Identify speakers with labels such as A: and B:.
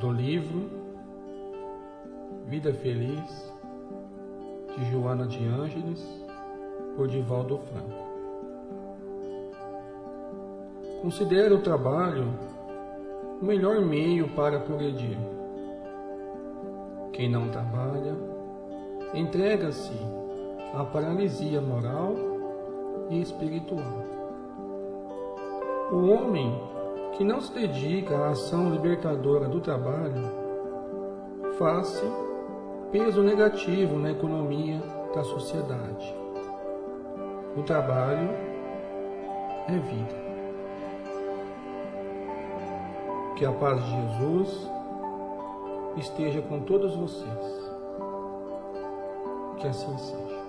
A: do livro Vida Feliz de Joana de Ângeles por Divaldo Franco. Considero o trabalho o melhor meio para progredir. Quem não trabalha entrega-se à paralisia moral e espiritual. O homem que não se dedica à ação libertadora do trabalho faz peso negativo na economia da sociedade. O trabalho é vida. Que a paz de Jesus esteja com todos vocês. Que assim seja.